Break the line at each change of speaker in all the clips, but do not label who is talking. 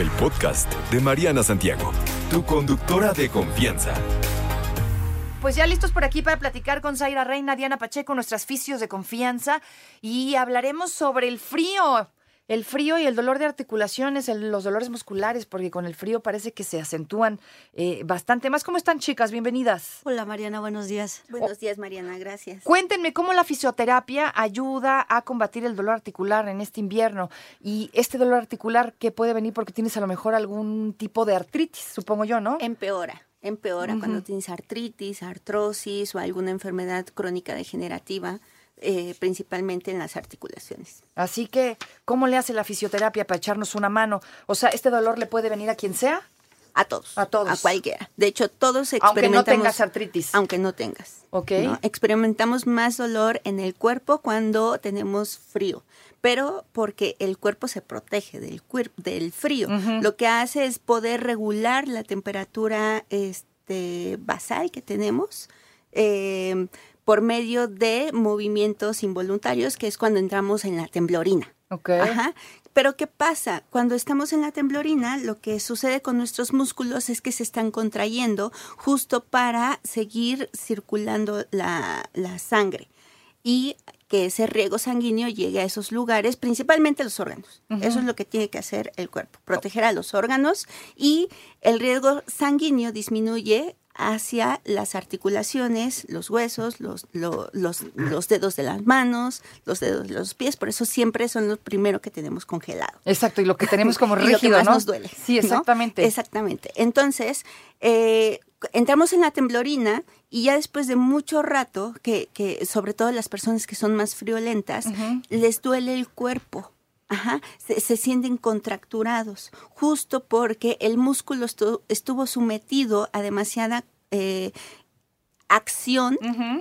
el podcast de Mariana Santiago, tu conductora de confianza.
Pues ya listos por aquí para platicar con Zaira Reina, Diana Pacheco, nuestras fisios de confianza y hablaremos sobre el frío. El frío y el dolor de articulaciones, el- los dolores musculares, porque con el frío parece que se acentúan eh, bastante más. ¿Cómo están, chicas? Bienvenidas.
Hola Mariana, buenos días.
Buenos días, Mariana, gracias.
Cuéntenme cómo la fisioterapia ayuda a combatir el dolor articular en este invierno y este dolor articular que puede venir porque tienes a lo mejor algún tipo de artritis, supongo yo, ¿no?
Empeora, empeora cuando tienes artritis, artrosis o alguna enfermedad crónica degenerativa, eh, principalmente en las articulaciones.
Así que, ¿cómo le hace la fisioterapia para echarnos una mano? O sea, ¿este dolor le puede venir a quien sea?
A todos.
A todos.
A cualquiera. De hecho, todos
Aunque no
experimentamos.
tengas artritis.
Aunque no tengas.
Ok.
¿no? Experimentamos más dolor en el cuerpo cuando tenemos frío, pero porque el cuerpo se protege del, del frío. Lo que hace es poder regular la temperatura este, basal que tenemos. eh, por medio de movimientos involuntarios, que es cuando entramos en la temblorina.
Ok.
Ajá. Pero ¿qué pasa? Cuando estamos en la temblorina, lo que sucede con nuestros músculos es que se están contrayendo justo para seguir circulando la, la sangre y que ese riego sanguíneo llegue a esos lugares, principalmente los órganos. Eso es lo que tiene que hacer el cuerpo, proteger a los órganos y el riego sanguíneo disminuye hacia las articulaciones, los huesos, los, lo- los, los dedos de las manos, los dedos de los pies, por eso siempre son los primeros que tenemos congelado.
Exacto, y lo que tenemos como
Y lo que
rígido,
más
¿no?
nos duele.
Sí,
¿no?
exactamente.
Exactamente. Entonces, eh, entramos en la temblorina y ya después de mucho rato, que, que sobre todo las personas que son más friolentas, les duele el cuerpo. Ajá, se, se sienten contracturados, justo porque el músculo estu- estuvo sometido a demasiada eh, acción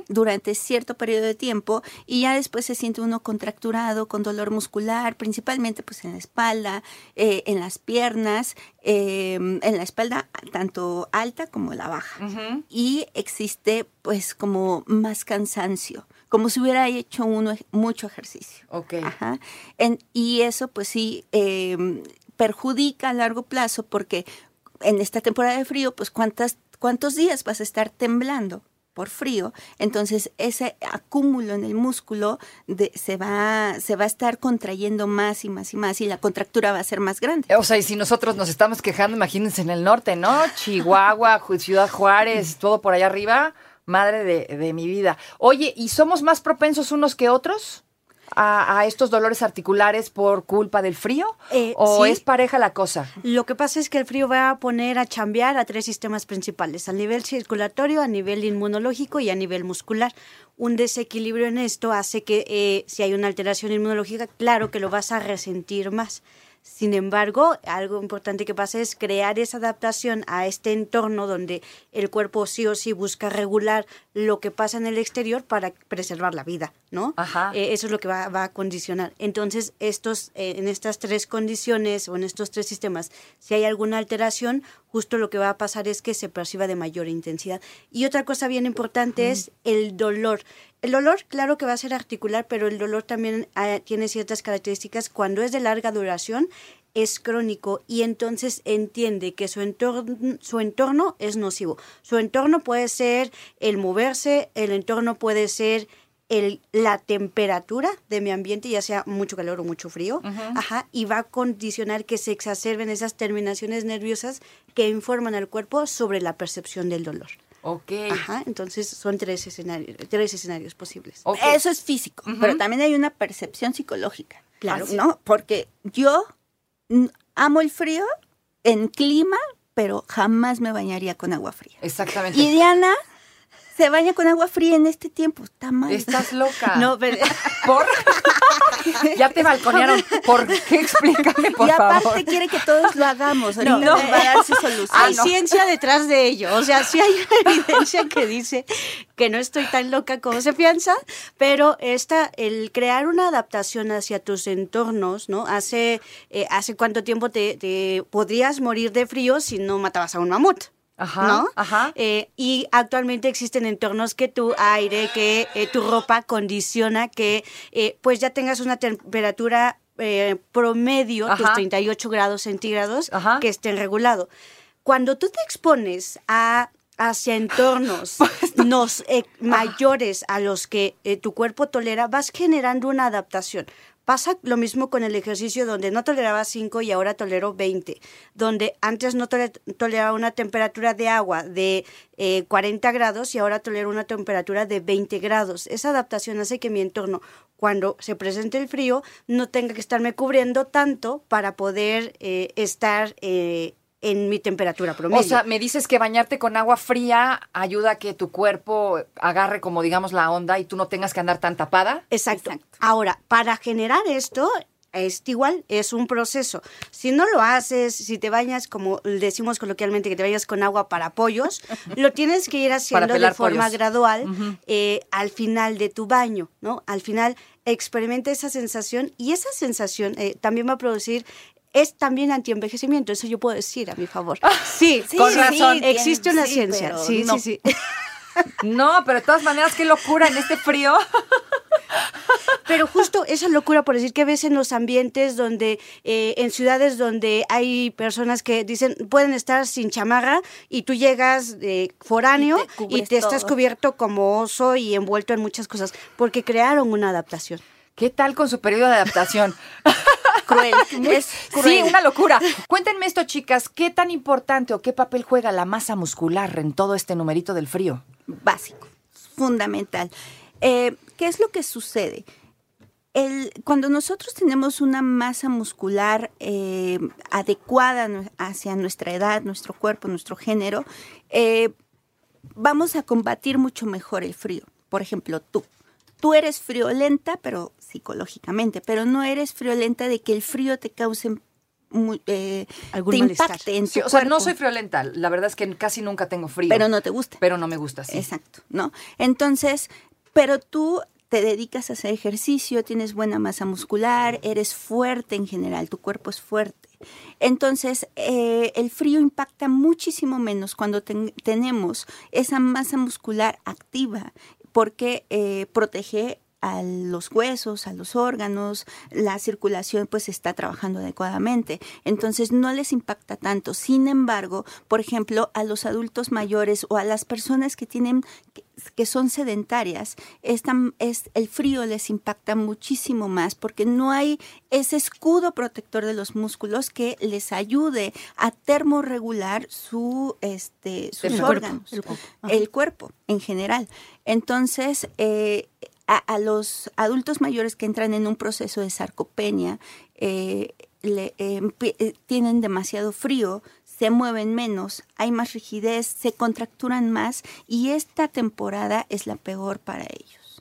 durante cierto periodo de tiempo y ya después se siente uno contracturado con dolor muscular, principalmente pues en la espalda, eh, en las piernas, eh, en la espalda tanto alta como la baja. Y existe pues como más cansancio, como si hubiera hecho uno mucho ejercicio.
Ok.
Ajá. En- y eso pues sí eh, perjudica a largo plazo porque en esta temporada de frío pues cuántas, cuántos días vas a estar temblando por frío, entonces ese acúmulo en el músculo de- se, va, se va a estar contrayendo más y más y más y la contractura va a ser más grande.
O sea, y si nosotros nos estamos quejando, imagínense en el norte, ¿no? Chihuahua, Ciudad Juárez, todo por allá arriba. Madre de, de mi vida. Oye, ¿y somos más propensos unos que otros a, a estos dolores articulares por culpa del frío?
Eh,
¿O
sí.
es pareja la cosa?
Lo que pasa es que el frío va a poner a chambear a tres sistemas principales, a nivel circulatorio, a nivel inmunológico y a nivel muscular. Un desequilibrio en esto hace que eh, si hay una alteración inmunológica, claro que lo vas a resentir más. Sin embargo, algo importante que pasa es crear esa adaptación a este entorno donde el cuerpo sí o sí busca regular lo que pasa en el exterior para preservar la vida, ¿no?
Ajá.
Eh, eso es lo que va, va a condicionar. Entonces, estos, eh, en estas tres condiciones o en estos tres sistemas, si hay alguna alteración, justo lo que va a pasar es que se perciba de mayor intensidad. Y otra cosa bien importante es el dolor. El dolor, claro que va a ser articular, pero el dolor también ah, tiene ciertas características. Cuando es de larga duración, es crónico y entonces entiende que su entorno, su entorno es nocivo. Su entorno puede ser el moverse, el entorno puede ser el, la temperatura de mi ambiente, ya sea mucho calor o mucho frío, ajá, y va a condicionar que se exacerben esas terminaciones nerviosas que informan al cuerpo sobre la percepción del dolor.
Ok.
Ajá, entonces son tres escenarios, tres escenarios posibles.
Ok.
Eso es físico, pero también hay una percepción psicológica.
Claro.
¿No? Porque yo amo el frío en clima, pero jamás me bañaría con agua fría.
Exactamente.
Y Diana se baña con agua fría en este tiempo. Está mal.
Estás loca.
No, pero-
¿Por? ya te balconearon. ¿Por qué? Explícame, por
y aparte
favor.
quiere que todos lo hagamos. Ahorita
No.
nos va a dar su solución.
hay ciencia detrás de ello. O sea, sí hay evidencia que dice que no estoy tan loca como se piensa, pero esta, el crear una adaptación hacia tus entornos, ¿no? Hace, eh, hace cuánto tiempo te, te podrías morir de frío si no matabas a un mamut.
Ajá,
¿no?
ajá.
Eh, y actualmente existen entornos que tu aire, que eh, tu ropa condiciona que eh, pues ya tengas una temperatura promedio, tus
Ajá.
38 grados centígrados,
Ajá.
que estén regulado. Cuando tú te expones a hacia entornos nos, eh, mayores a los que eh, tu cuerpo tolera, vas generando una adaptación. Pasa lo mismo con el ejercicio donde no toleraba 5 y ahora tolero 20, donde antes no tole- toleraba una temperatura de agua de eh, 40 grados y ahora tolero una temperatura de 20 grados. Esa adaptación hace que mi entorno, cuando se presente el frío, no tenga que estarme cubriendo tanto para poder eh, estar eh, en mi temperatura promedio.
O sea, me dices que bañarte con agua fría ayuda a que tu cuerpo agarre como digamos la onda y tú no tengas que andar tan tapada.
Exacto.
Exacto.
Ahora, para generar esto, es igual, es un proceso. Si no lo haces, si te bañas, como decimos coloquialmente, que te bañas con agua para pollos, lo tienes que ir haciendo de forma
pollos.
gradual eh, al final de tu baño, ¿no? Al final experimenta esa sensación y esa sensación eh, también va a producir es también antienvejecimiento, eso yo puedo decir a mi favor. Sí,
Sí,
Con
sí,
razón.
existe una
sí,
ciencia. Sí,
no.
sí, sí.
No, pero de todas maneras, qué locura en este frío.
Pero justo esa locura por decir que ves en los ambientes donde, eh, en ciudades donde hay personas que dicen pueden estar sin chamarra y tú llegas foráneo
Y te
y te, estás cubierto como oso y envuelto en muchas cosas, porque crearon una adaptación.
¿Qué tal con su periodo de adaptación?
Cruel. es
Sí,
cruel.
una locura. Cuéntenme esto, chicas, ¿qué tan importante o qué papel juega la masa muscular en todo este numerito del frío?
básico, fundamental. Eh, ¿Qué es lo que sucede? El- cuando nosotros tenemos una masa muscular eh, adecuada hacia nuestra edad, nuestro cuerpo, nuestro género, eh, vamos a combatir mucho mejor el frío. Por ejemplo, tú. Tú eres friolenta, pero psicológicamente, pero no eres friolenta de que el frío te cause mu- eh,
Algún
te
malestar.
impacte en
Sí,
tu
o sea, no soy friolenta. La verdad es que casi nunca tengo frío.
pero no te gusta.
Pero no me gusta, sí.
Exacto, ¿no? Entonces, pero tú te dedicas a hacer ejercicio, tienes buena masa muscular, eres fuerte en general, tu cuerpo es fuerte. Entonces, eh, el frío impacta muchísimo menos cuando ten- tenemos esa masa muscular activa, porque eh, protege a los huesos, a los órganos, la circulación pues está trabajando adecuadamente. Entonces no les impacta tanto. Sin embargo, por ejemplo, a los adultos mayores o a las personas que tienen que, son sedentarias, esta, es, el frío les impacta muchísimo más porque no hay ese escudo protector de los músculos que les ayude a termorregular su, este, sus
El cuerpo,
órganos,
el cuerpo.
el cuerpo en general. Entonces, eh, a, a los adultos mayores que entran en un proceso de sarcopenia, eh, le- eh, tienen demasiado frío, se mueven menos, hay más rigidez, se contracturan más y esta temporada es la peor para ellos.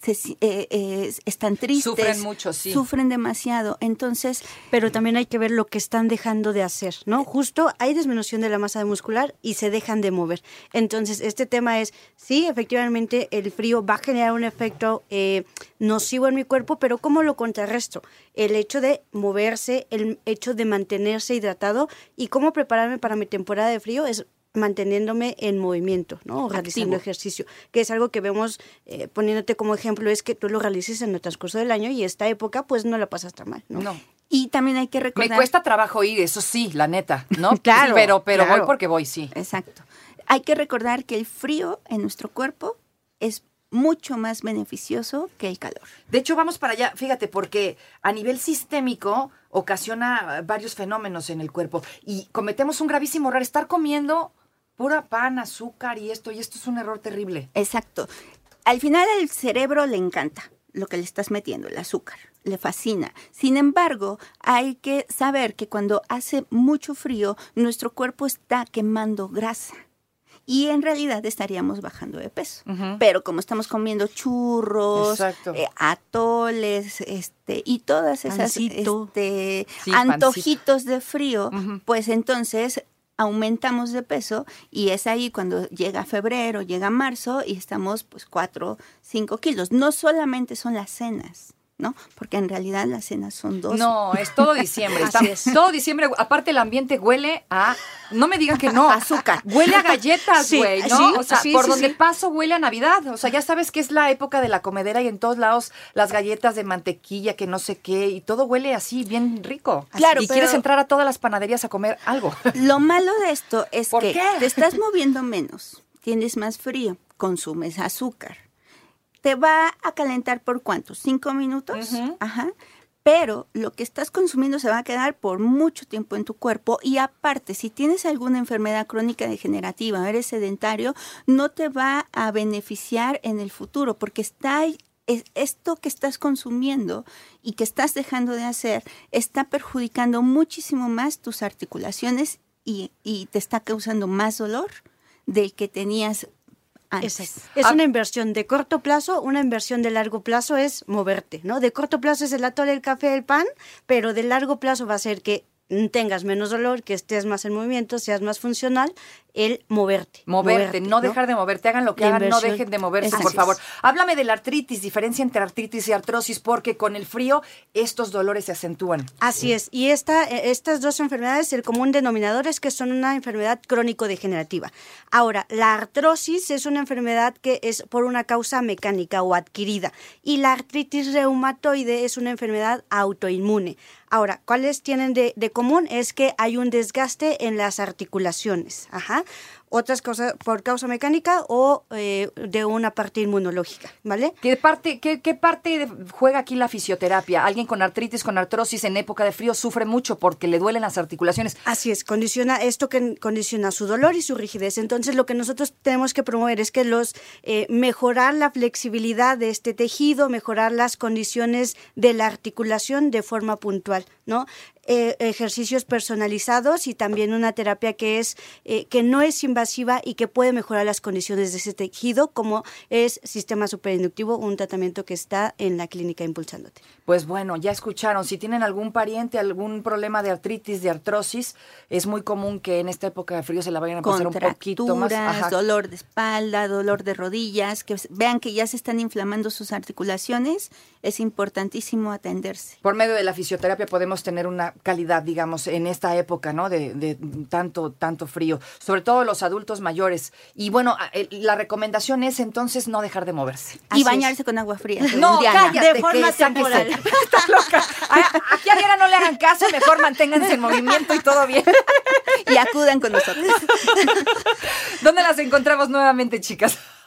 Se eh, eh, están tristes.
Sufren mucho, sí.
Sufren demasiado. Entonces,
Pero también hay que ver lo que están dejando de hacer, ¿no? Justo hay disminución de la masa muscular y se dejan de mover. Entonces, este tema es, sí, efectivamente, el frío va a generar un efecto eh, nocivo en mi cuerpo, pero ¿cómo lo contrarresto? El hecho de moverse, el hecho de mantenerse hidratado y cómo prepararme para mi temporada de frío es manteniéndome en movimiento, ¿no? O realizando
Activo.
ejercicio, que es algo que vemos, eh, poniéndote como ejemplo, es que tú lo realices en el transcurso del año y esta época pues no la pasas tan mal, ¿no?
No.
y también hay que recordar...
Me cuesta trabajo ir, eso sí, la neta, ¿no?
Claro,
pero pero
claro.
voy porque voy, sí.
Exacto. Hay que recordar que el frío en nuestro cuerpo es mucho más beneficioso que el calor.
De hecho, vamos para allá, fíjate, porque a nivel sistémico ocasiona varios fenómenos en el cuerpo y cometemos un gravísimo error, estar comiendo pura pan, azúcar y esto, y esto es un error terrible.
Exacto. Al final al cerebro le encanta lo que le estás metiendo, el azúcar, le fascina. Sin embargo, hay que saber que cuando hace mucho frío, nuestro cuerpo está quemando grasa. Y en realidad estaríamos bajando de peso. Pero como estamos comiendo churros, eh, atoles, este, y todas esas este,
Sí,
antojitos de frío, pues entonces aumentamos de peso y es ahí cuando llega febrero, llega marzo y estamos pues 4, 5 kilos. No solamente son las cenas, ¿no? Porque en realidad las cenas son dos.
No, es todo diciembre.
Así
Está-
es.
Todo diciembre. Aparte, el ambiente huele a. No me digan que no. Azúcar. Huele a galletas,
Sí,
güey, ¿no?
sí,
o sea,
sí,
por
sí,
donde
sí.
paso huele a Navidad. O sea, ya sabes que es la época de la comedera y en todos lados las galletas de mantequilla, que no sé qué, y todo huele así, bien rico.
Claro,
Y
pero-
quieres entrar a todas las panaderías a comer algo.
Lo malo de esto es
¿Por
que
qué?
te estás moviendo menos, tienes más frío, consumes azúcar. ¿Te va a calentar por cuánto? ¿Cinco minutos? Ajá. Pero lo que estás consumiendo se va a quedar por mucho tiempo en tu cuerpo y aparte, si tienes alguna enfermedad crónica degenerativa eres sedentario, no te va a beneficiar en el futuro porque está es- esto que estás consumiendo y que estás dejando de hacer está perjudicando muchísimo más tus articulaciones y, y te está causando más dolor del que tenías antes.
Es, es
Ah.
una inversión de corto plazo, una inversión de largo plazo es moverte, ¿no? De corto plazo es el atole, el café, el pan, pero de largo plazo va a ser que tengas menos dolor, que estés más en movimiento, seas más funcional, el moverte.
Moverte, no dejar de moverte, hagan lo que hagan, no dejen de moverse,
Así
por
es.
favor. Háblame de la artritis, diferencia entre artritis y artrosis, porque con el frío estos dolores se acentúan.
Así es. Y esta, eh, estas dos enfermedades, el común denominador es que son una enfermedad crónico-degenerativa. Ahora, la artrosis es una enfermedad que es por una causa mecánica o adquirida. Y la artritis reumatoide es una enfermedad autoinmune. Ahora, ¿cuáles tienen de, de común? Es que hay un desgaste en las articulaciones. Ajá. Otras cosas por causa mecánica o eh, de una parte inmunológica, ¿vale?
¿Qué parte, qué, qué parte juega aquí la fisioterapia? Alguien con artritis, con artrosis en época de frío sufre mucho porque le duelen las articulaciones.
Así es, condiciona esto que condiciona su dolor y su rigidez. Entonces, lo que nosotros tenemos que promover es que los eh, mejorar la flexibilidad de este tejido, mejorar las condiciones de la articulación de forma puntual, ¿no? Eh, ejercicios personalizados y también una terapia que es eh, que no es invasiva y que puede mejorar las condiciones de ese tejido, como es sistema superinductivo, un tratamiento que está en la clínica Impulsándote.
Pues bueno, ya escucharon, si tienen algún pariente, algún problema de artritis, de artrosis, es muy común que en esta época de frío se la vayan a pasar un poquito más. Ajá.
dolor de espalda, dolor de rodillas, que vean que ya se están inflamando sus articulaciones, es importantísimo atenderse.
Por medio de la fisioterapia podemos tener una calidad, digamos, en esta época, ¿no? De, de tanto, tanto frío, sobre todo los adultos mayores. Y bueno, la recomendación es entonces no dejar de moverse.
Así
y
es.
bañarse con agua fría.
No, cállate,
De forma temporal.
Está loca. A- Aquí a Diana no le hagan caso, mejor manténganse en movimiento y todo bien.
Y acudan con nosotros.
¿Dónde las encontramos nuevamente, chicas?